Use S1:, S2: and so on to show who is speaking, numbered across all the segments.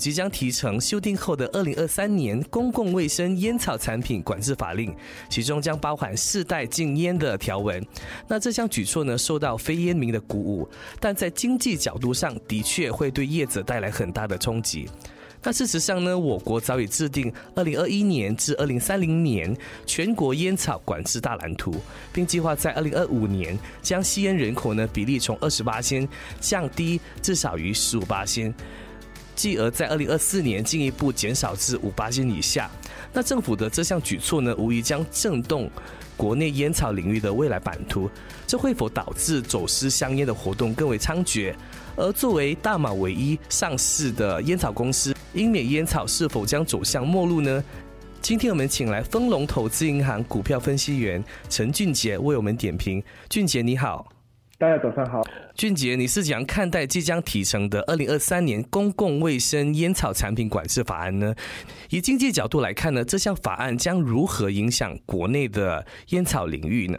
S1: 即将提成修订后的二零二三年公共卫生烟草产品管制法令，其中将包含世代禁烟的条文。那这项举措呢，受到非烟民的鼓舞，但在经济角度上的确会对业者带来很大的冲击。那事实上呢，我国早已制定二零二一年至二零三零年全国烟草管制大蓝图，并计划在二零二五年将吸烟人口呢比例从二十八先降低至少于十五八先。继而在二零二四年进一步减少至五八斤以下。那政府的这项举措呢，无疑将震动国内烟草领域的未来版图。这会否导致走私香烟的活动更为猖獗？而作为大马唯一上市的烟草公司，英美烟草是否将走向末路呢？今天我们请来丰隆投资银行股票分析员陈俊杰为我们点评。俊杰你好。
S2: 大家早上好，
S1: 俊杰，你是怎样看待即将提成的二零二三年公共卫生烟草产品管制法案呢？以经济角度来看呢，这项法案将如何影响国内的烟草领域呢？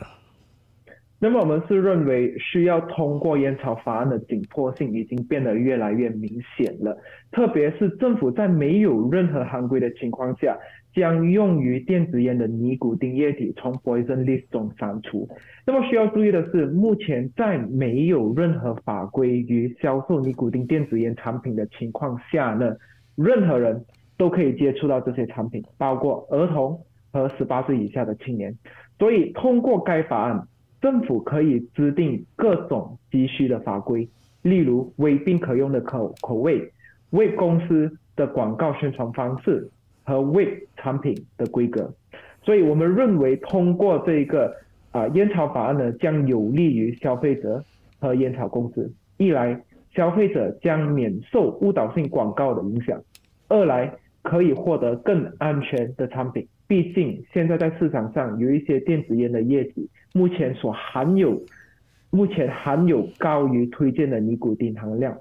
S2: 那么我们是认为需要通过烟草法案的紧迫性已经变得越来越明显了，特别是政府在没有任何行规的情况下。将用于电子烟的尼古丁液体从 Poison List 中删除。那么需要注意的是，目前在没有任何法规与销售尼古丁电子烟产品的情况下呢，任何人都可以接触到这些产品，包括儿童和十八岁以下的青年。所以，通过该法案，政府可以制定各种急需的法规，例如未并可用的口口味、为公司的广告宣传方式。和为产品的规格，所以我们认为通过这一个啊烟草法案呢，将有利于消费者和烟草公司。一来，消费者将免受误导性广告的影响；二来，可以获得更安全的产品。毕竟现在在市场上有一些电子烟的液体，目前所含有目前含有高于推荐的尼古丁含量，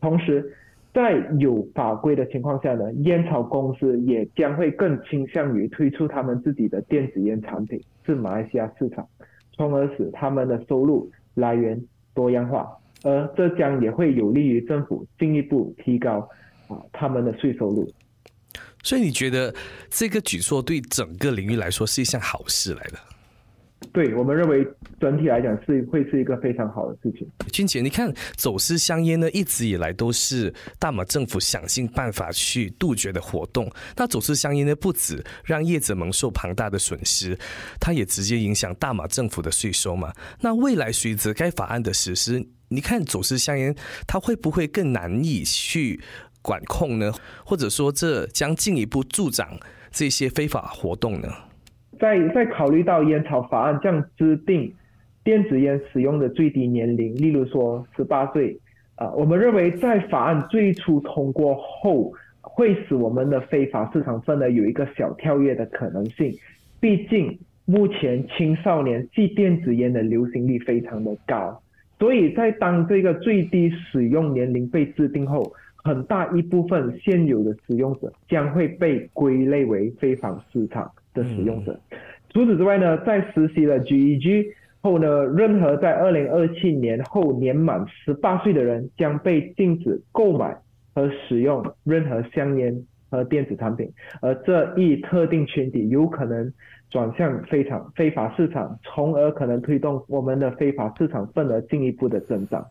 S2: 同时。在有法规的情况下呢，烟草公司也将会更倾向于推出他们自己的电子烟产品至马来西亚市场，从而使他们的收入来源多样化，而这将也会有利于政府进一步提高啊他们的税收入。
S1: 所以你觉得这个举措对整个领域来说是一项好事来的？
S2: 对我们认为整体来讲是会是一个非常好的事情。
S1: 君姐，你看走私香烟呢，一直以来都是大马政府想尽办法去杜绝的活动。那走私香烟呢，不止让业者蒙受庞大的损失，它也直接影响大马政府的税收嘛。那未来随着该法案的实施，你看走私香烟它会不会更难以去管控呢？或者说这将进一步助长这些非法活动呢？
S2: 在在考虑到烟草法案将制定电子烟使用的最低年龄，例如说十八岁，啊，我们认为在法案最初通过后，会使我们的非法市场份额有一个小跳跃的可能性。毕竟目前青少年吸电子烟的流行率非常的高，所以在当这个最低使用年龄被制定后，很大一部分现有的使用者将会被归类为非法市场。的使用者。除此之外呢，在实习了 GEG 后呢，任何在二零二七年后年满十八岁的人将被禁止购买和使用任何香烟和电子产品，而这一特定群体有可能转向非常非法市场，从而可能推动我们的非法市场份额进一步的增长。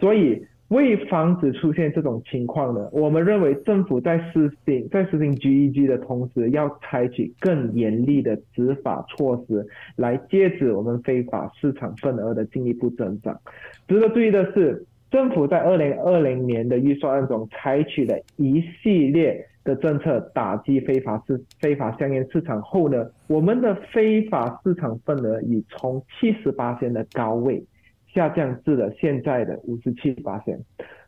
S2: 所以。为防止出现这种情况呢，我们认为政府在实行在实行 GEG 的同时，要采取更严厉的执法措施，来戒止我们非法市场份额的进一步增长。值得注意的是，政府在二零二零年的预算案中采取了一系列的政策打击非法市非法香烟市场后呢，我们的非法市场份额已从七十八的高位。下降至了现在的五十七八线，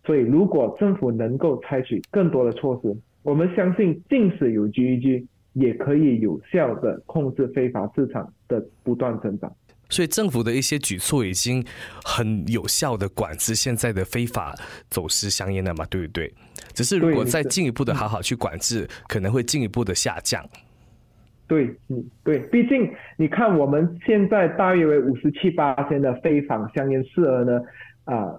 S2: 所以如果政府能够采取更多的措施，我们相信即使有 GEG，也可以有效的控制非法市场的不断增长。
S1: 所以政府的一些举措已经很有效的管制现在的非法走私香烟了嘛，对不对？只是如果再进一步的好好去管制，可能会进一步的下降。
S2: 对，嗯，对，毕竟你看我们现在大约为五十七八千的非法香烟市额呢，啊，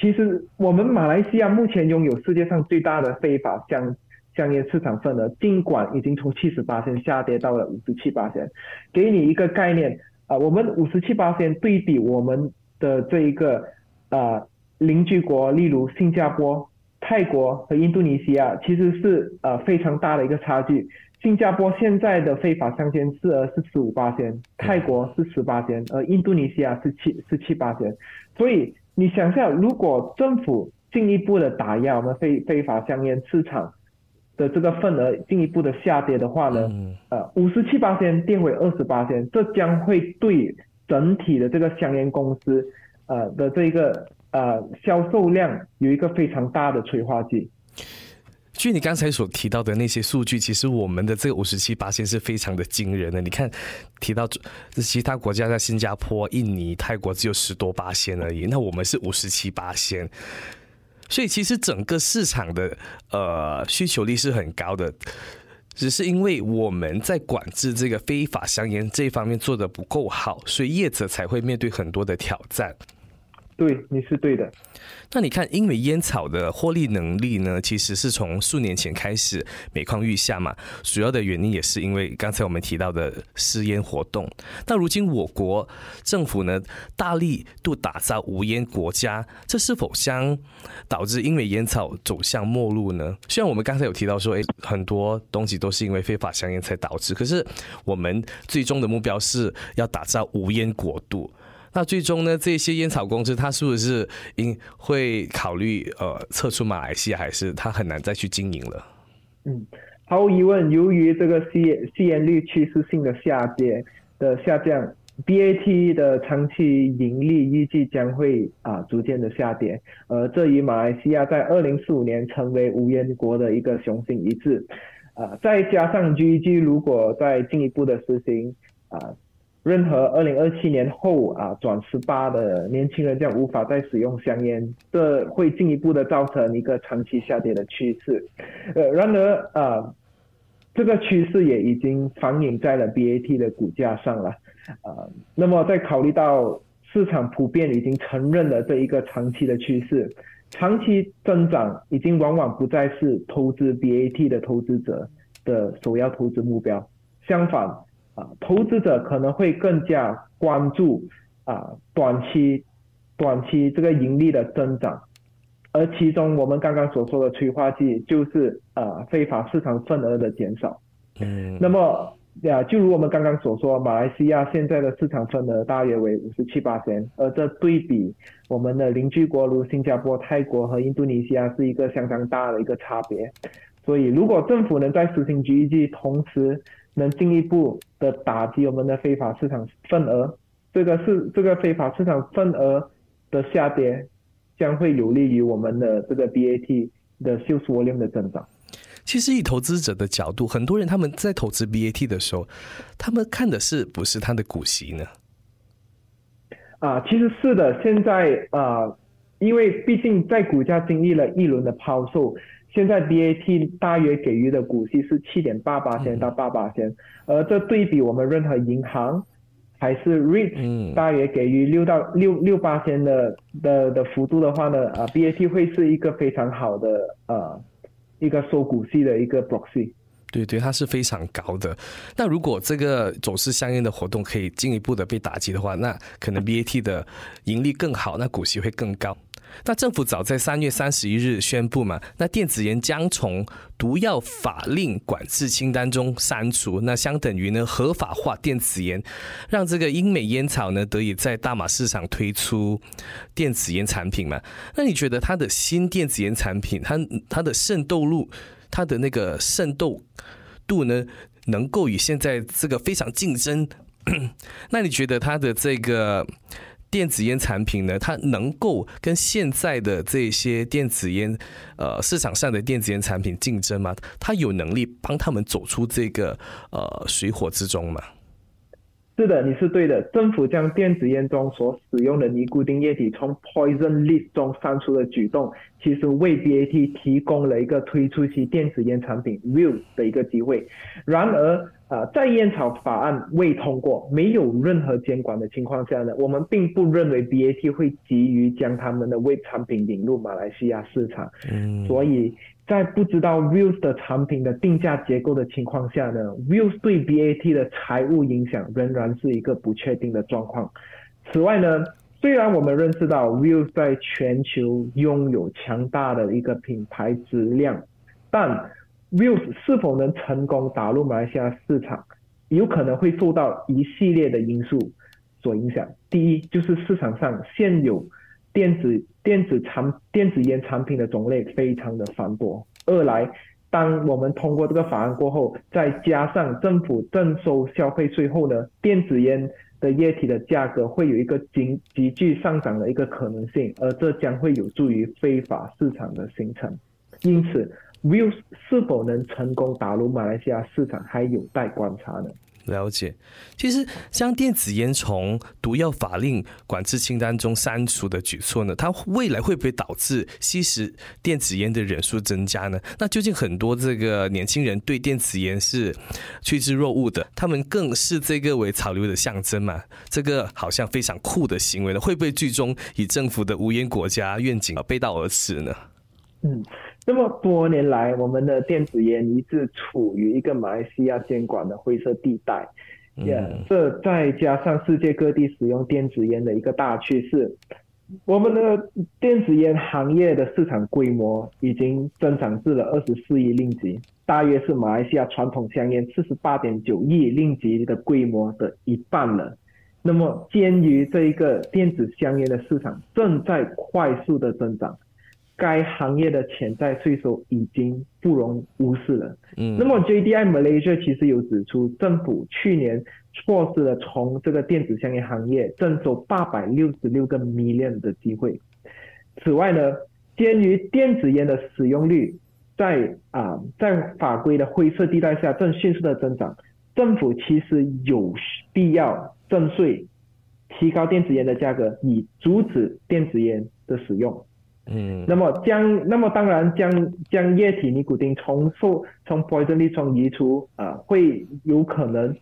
S2: 其实我们马来西亚目前拥有世界上最大的非法香香烟市场份额，尽管已经从七十八千下跌到了五十七八千，给你一个概念。啊，我们五十七八线对比我们的这一个啊邻居国，例如新加坡、泰国和印度尼西亚，其实是呃非常大的一个差距。新加坡现在的非法香烟市额是十五八千，泰国是十八千，而印度尼西亚是七是七八千。所以你想象，如果政府进一步的打压我们非非法香烟市场，的这个份额进一步的下跌的话呢，呃，五十七八千跌回二十八千，这将会对整体的这个香烟公司呃的这个呃销售量有一个非常大的催化剂。
S1: 据你刚才所提到的那些数据，其实我们的这个五十七八千是非常的惊人的。你看，提到其他国家在新加坡、印尼、泰国只有十多八仙而已，那我们是五十七八千。所以其实整个市场的呃需求力是很高的，只是因为我们在管制这个非法香烟这一方面做的不够好，所以业者才会面对很多的挑战。
S2: 对，你是对的。
S1: 那你看，因为烟草的获利能力呢，其实是从数年前开始每况愈下嘛。主要的原因也是因为刚才我们提到的试烟活动。那如今我国政府呢，大力度打造无烟国家，这是否将导致因为烟草走向末路呢？虽然我们刚才有提到说，诶，很多东西都是因为非法香烟才导致，可是我们最终的目标是要打造无烟国度。那最终呢？这些烟草公司，它是不是应会考虑呃撤出马来西亚，还是它很难再去经营了？
S2: 嗯，毫无疑问，由于这个吸吸烟率趋势性的下跌的下降，BAT 的长期盈利预计将会啊逐渐的下跌，而这与马来西亚在二零四五年成为无烟国的一个雄心一致。啊，再加上 GG 如果再进一步的实行啊。任何二零二七年后啊转十八的年轻人将无法再使用香烟，这会进一步的造成一个长期下跌的趋势。呃，然而啊，这个趋势也已经反映在了 BAT 的股价上了。啊，那么在考虑到市场普遍已经承认了这一个长期的趋势，长期增长已经往往不再是投资 BAT 的投资者的首要投资目标，相反。啊，投资者可能会更加关注啊短期短期这个盈利的增长，而其中我们刚刚所说的催化剂就是啊非法市场份额的减少。嗯，那么呀，就如我们刚刚所说，马来西亚现在的市场份额大约为五十七八千，而这对比我们的邻居国如新加坡、泰国和印度尼西亚是一个相当大的一个差别。所以，如果政府能在实行 GEG 同时，能进一步的打击我们的非法市场份额，这个是这个非法市场份额的下跌，将会有利于我们的这个 BAT 的销售量的增长。
S1: 其实以投资者的角度，很多人他们在投资 BAT 的时候，他们看的是不是它的股息呢？
S2: 啊，其实是的。现在啊，因为毕竟在股价经历了一轮的抛售。现在 BAT 大约给予的股息是七点八八千到八八千，而这对比我们任何银行还是 REIT 大约给予六到六六八千的的的幅度的话呢，啊 BAT 会是一个非常好的呃一个收股息的一个 proxy。
S1: 对对，它是非常高的。那如果这个走势相应的活动可以进一步的被打击的话，那可能 BAT 的盈利更好，那股息会更高。那政府早在三月三十一日宣布嘛，那电子烟将从毒药法令管制清单中删除，那相等于呢合法化电子烟，让这个英美烟草呢得以在大马市场推出电子烟产品嘛？那你觉得它的新电子烟产品，它它的渗透路，它的那个渗透度呢，能够与现在这个非常竞争？那你觉得它的这个？电子烟产品呢，它能够跟现在的这些电子烟，呃，市场上的电子烟产品竞争吗？它有能力帮他们走出这个呃水火之中吗？
S2: 是的，你是对的。政府将电子烟中所使用的尼古丁液体从 poison list 中删除的举动，其实为 BAT 提供了一个推出其电子烟产品 v e 的一个机会。然而，呃，在烟草法案未通过、没有任何监管的情况下呢，我们并不认为 BAT 会急于将他们的 v 产品引入马来西亚市场。嗯，所以。在不知道 Views 的产品的定价结构的情况下呢，Views 对 BAT 的财务影响仍然是一个不确定的状况。此外呢，虽然我们认识到 Views 在全球拥有强大的一个品牌质量，但 Views 是否能成功打入马来西亚市场，有可能会受到一系列的因素所影响。第一，就是市场上现有。电子电子产电子烟产品的种类非常的繁多。二来，当我们通过这个法案过后，再加上政府征收消费税后呢，电子烟的液体的价格会有一个急急剧上涨的一个可能性，而这将会有助于非法市场的形成。因此，Views 是否能成功打入马来西亚市场，还有待观察呢？
S1: 了解，其实将电子烟从毒药法令管制清单中删除的举措呢，它未来会不会导致吸食电子烟的人数增加呢？那究竟很多这个年轻人对电子烟是趋之若鹜的，他们更视这个为潮流的象征嘛？这个好像非常酷的行为呢，会不会最终以政府的无烟国家愿景背道而驰呢？
S2: 嗯。这么多年来，我们的电子烟一直处于一个马来西亚监管的灰色地带。嗯，这再加上世界各地使用电子烟的一个大趋势，我们的电子烟行业的市场规模已经增长至了二十四亿令吉，大约是马来西亚传统香烟四十八点九亿令吉的规模的一半了。那么，鉴于这一个电子香烟的市场正在快速的增长。该行业的潜在税收已经不容忽视了。嗯，那么 JDI Malaysia 其实有指出，政府去年错失了从这个电子香烟行业征收八百六十六个 million 的机会。此外呢，鉴于电子烟的使用率在啊在法规的灰色地带下正迅速的增长，政府其实有必要征税，提高电子烟的价格，以阻止电子烟的使用。嗯，那么将那么当然将将液体尼古丁从受从 poison 里中移除啊，会有可能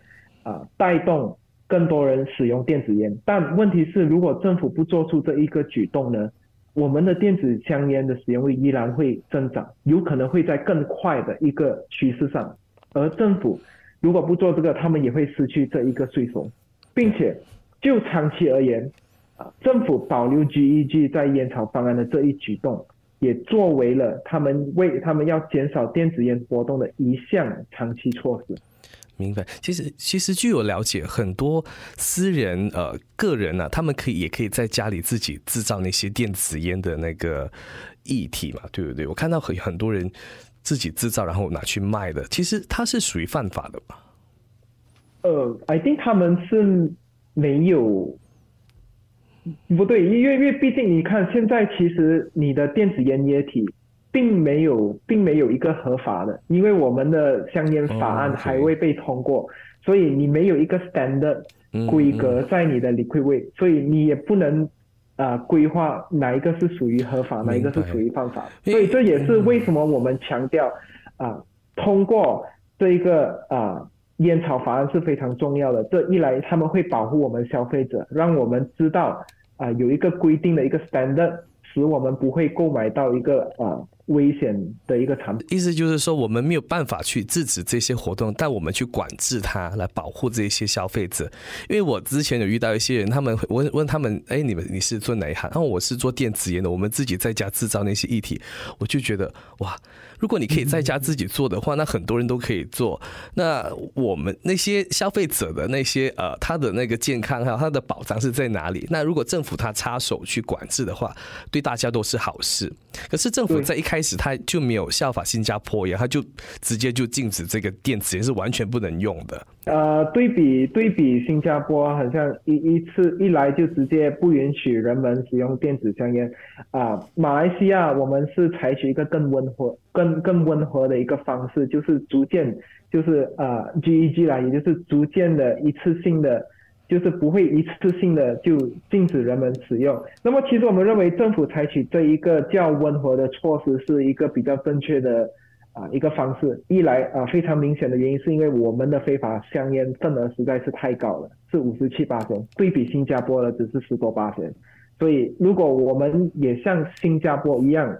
S2: 啊带动更多人使用电子烟。但问题是，如果政府不做出这一个举动呢，我们的电子香烟的使用率依然会增长，有可能会在更快的一个趋势上。而政府如果不做这个，他们也会失去这一个税收，并且就长期而言。啊，政府保留 GEG 在烟草方案的这一举动，也作为了他们为他们要减少电子烟活动的一项长期措施。
S1: 明白。其实，其实据我了解，很多私人呃个人呢，他们可以也可以在家里自己制造那些电子烟的那个液体嘛，对不对？我看到很很多人自己制造，然后拿去卖的，其实它是属于犯法的吧？
S2: 呃，I think 他们是没有。不对，因为因为毕竟你看，现在其实你的电子烟液体并没有并没有一个合法的，因为我们的香烟法案还未被通过，所以你没有一个 standard 规格在你的 liquid weight，所以你也不能啊规划哪一个是属于合法，哪一个是属于犯法，所以这也是为什么我们强调啊通过这一个啊烟草法案是非常重要的。这一来他们会保护我们消费者，让我们知道。啊，有一个规定的一个 standard，使我们不会购买到一个啊危险的一个产品。
S1: 意思就是说，我们没有办法去制止这些活动，但我们去管制它，来保护这些消费者。因为我之前有遇到一些人，他们会问问他们，哎，你们你是做哪一行？然后我是做电子烟的，我们自己在家制造那些液体，我就觉得哇。如果你可以在家自己做的话，那很多人都可以做。那我们那些消费者的那些呃，他的那个健康还有他的保障是在哪里？那如果政府他插手去管制的话，对大家都是好事。可是政府在一开始他就没有效法新加坡一样，他就直接就禁止这个电子烟是完全不能用的。
S2: 呃，对比对比新加坡，好像一一次一来就直接不允许人们使用电子香烟。啊，马来西亚我们是采取一个更温和。更更温和的一个方式，就是逐渐，就是呃 GEG 啦，也就是逐渐的一次性的就是不会一次性的就禁止人们使用。那么，其实我们认为政府采取这一个较温和的措施是一个比较正确的啊一个方式。一来啊，非常明显的原因是因为我们的非法香烟份额实在是太高了，是五十七八千，对比新加坡的只是十多八千。所以，如果我们也像新加坡一样，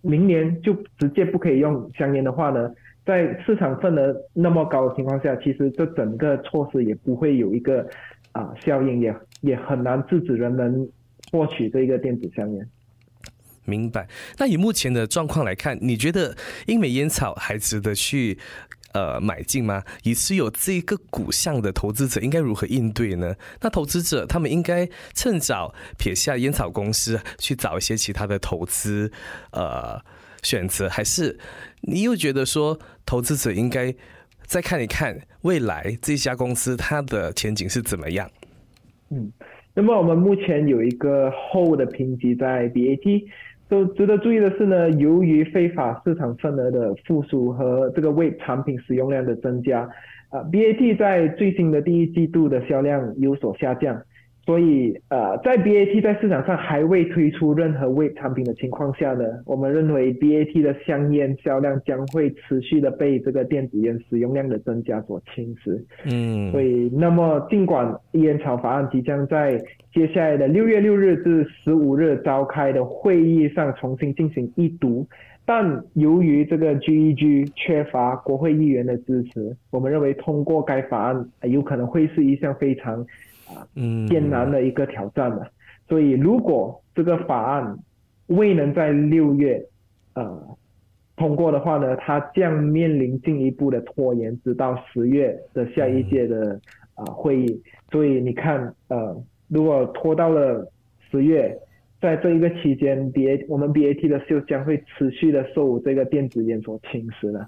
S2: 明年就直接不可以用香烟的话呢？在市场份额那么高的情况下，其实这整个措施也不会有一个啊效应，也也很难制止人们获取这个电子香烟。
S1: 明白。那以目前的状况来看，你觉得英美烟草还值得去呃买进吗？以持有这个股项的投资者应该如何应对呢？那投资者他们应该趁早撇下烟草公司，去找一些其他的投资呃选择，还是你又觉得说？投资者应该再看一看未来这家公司它的前景是怎么样。
S2: 嗯，那么我们目前有一个后的评级在 BAT，都值得注意的是呢，由于非法市场份额的复苏和这个 Web 产品使用量的增加，啊，BAT 在最新的第一季度的销量有所下降。所以，呃，在 BAT 在市场上还未推出任何 vape 产品的情况下呢，我们认为 BAT 的香烟销量将会持续的被这个电子烟使用量的增加所侵蚀。嗯，所以，那么尽管烟草法案即将在接下来的六月六日至十五日召开的会议上重新进行一读，但由于这个 GEG 缺乏国会议员的支持，我们认为通过该法案有可能会是一项非常。啊，嗯，艰难的一个挑战了。所以，如果这个法案未能在六月呃通过的话呢，它将面临进一步的拖延，直到十月的下一届的啊会议。所以你看，呃，如果拖到了十月，在这一个期间，B A 我们 B A T 的秀将会持续的受这个电子烟所侵蚀了。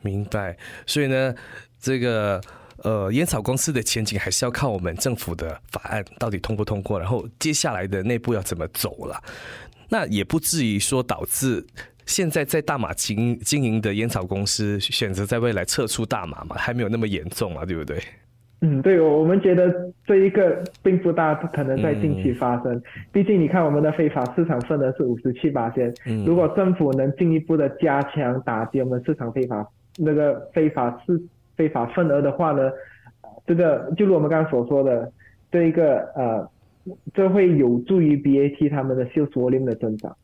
S1: 明白。所以呢，这个。呃，烟草公司的前景还是要靠我们政府的法案到底通不通过，然后接下来的内部要怎么走了。那也不至于说导致现在在大马经经营的烟草公司选择在未来撤出大马嘛，还没有那么严重嘛，对不对？
S2: 嗯，对，我们觉得这一个并不大可能在近期发生。毕竟你看，我们的非法市场份额是五十七八千，如果政府能进一步的加强打击我们市场非法那个非法市。非法份额的话呢，这个就如我们刚刚所说的，这一个呃，这会有助于 BAT 他们的销售量的增长。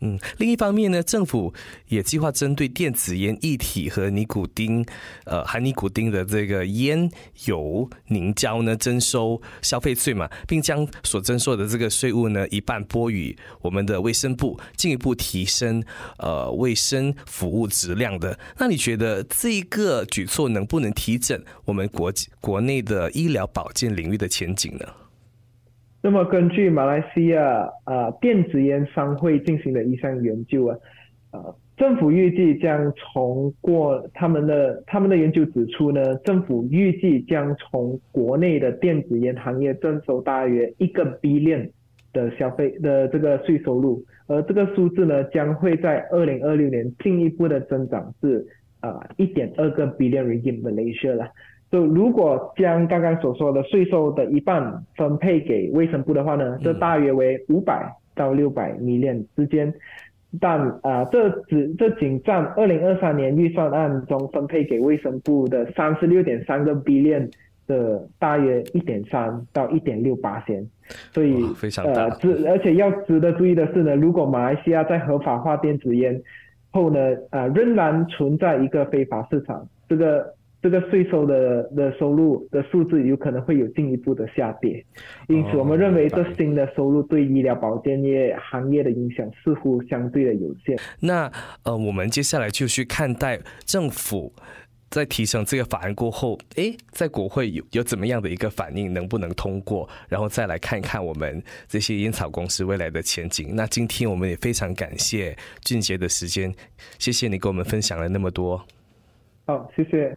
S1: 嗯，另一方面呢，政府也计划针对电子烟液体和尼古丁，呃，含尼古丁的这个烟油凝胶呢，征收消费税嘛，并将所征收的这个税务呢，一半拨予我们的卫生部，进一步提升呃卫生服务质量的。那你觉得这个举措能不能提振我们国国内的医疗保健领域的前景呢？
S2: 那么，根据马来西亚啊电子烟商会进行的一项研究啊，呃，政府预计将从过他们的他们的研究指出呢，政府预计将从国内的电子烟行业征收大约一个 billion 的消费的这个税收入，而这个数字呢，将会在二零二六年进一步的增长至啊一点二个 billion ringgit Malaysia 了。就如果将刚刚所说的税收的一半分配给卫生部的话呢，这大约为五百到六百 million 之间，但啊，这只这仅占二零二三年预算案中分配给卫生部的三十六点三个 billion 的大约一点三到一点六八千，所以
S1: 非常大。
S2: 值而且要值得注意的是呢，如果马来西亚在合法化电子烟后呢，啊，仍然存在一个非法市场，这个。这个税收的的收入的数字有可能会有进一步的下跌，因此我们认为这新的收入对医疗保健业行业的影响似乎相对的有限。
S1: 那呃，我们接下来就去看待政府在提成这个法案过后，诶，在国会有有怎么样的一个反应，能不能通过，然后再来看一看我们这些烟草公司未来的前景。那今天我们也非常感谢俊杰的时间，谢谢你给我们分享了那么多。
S2: 好，谢谢。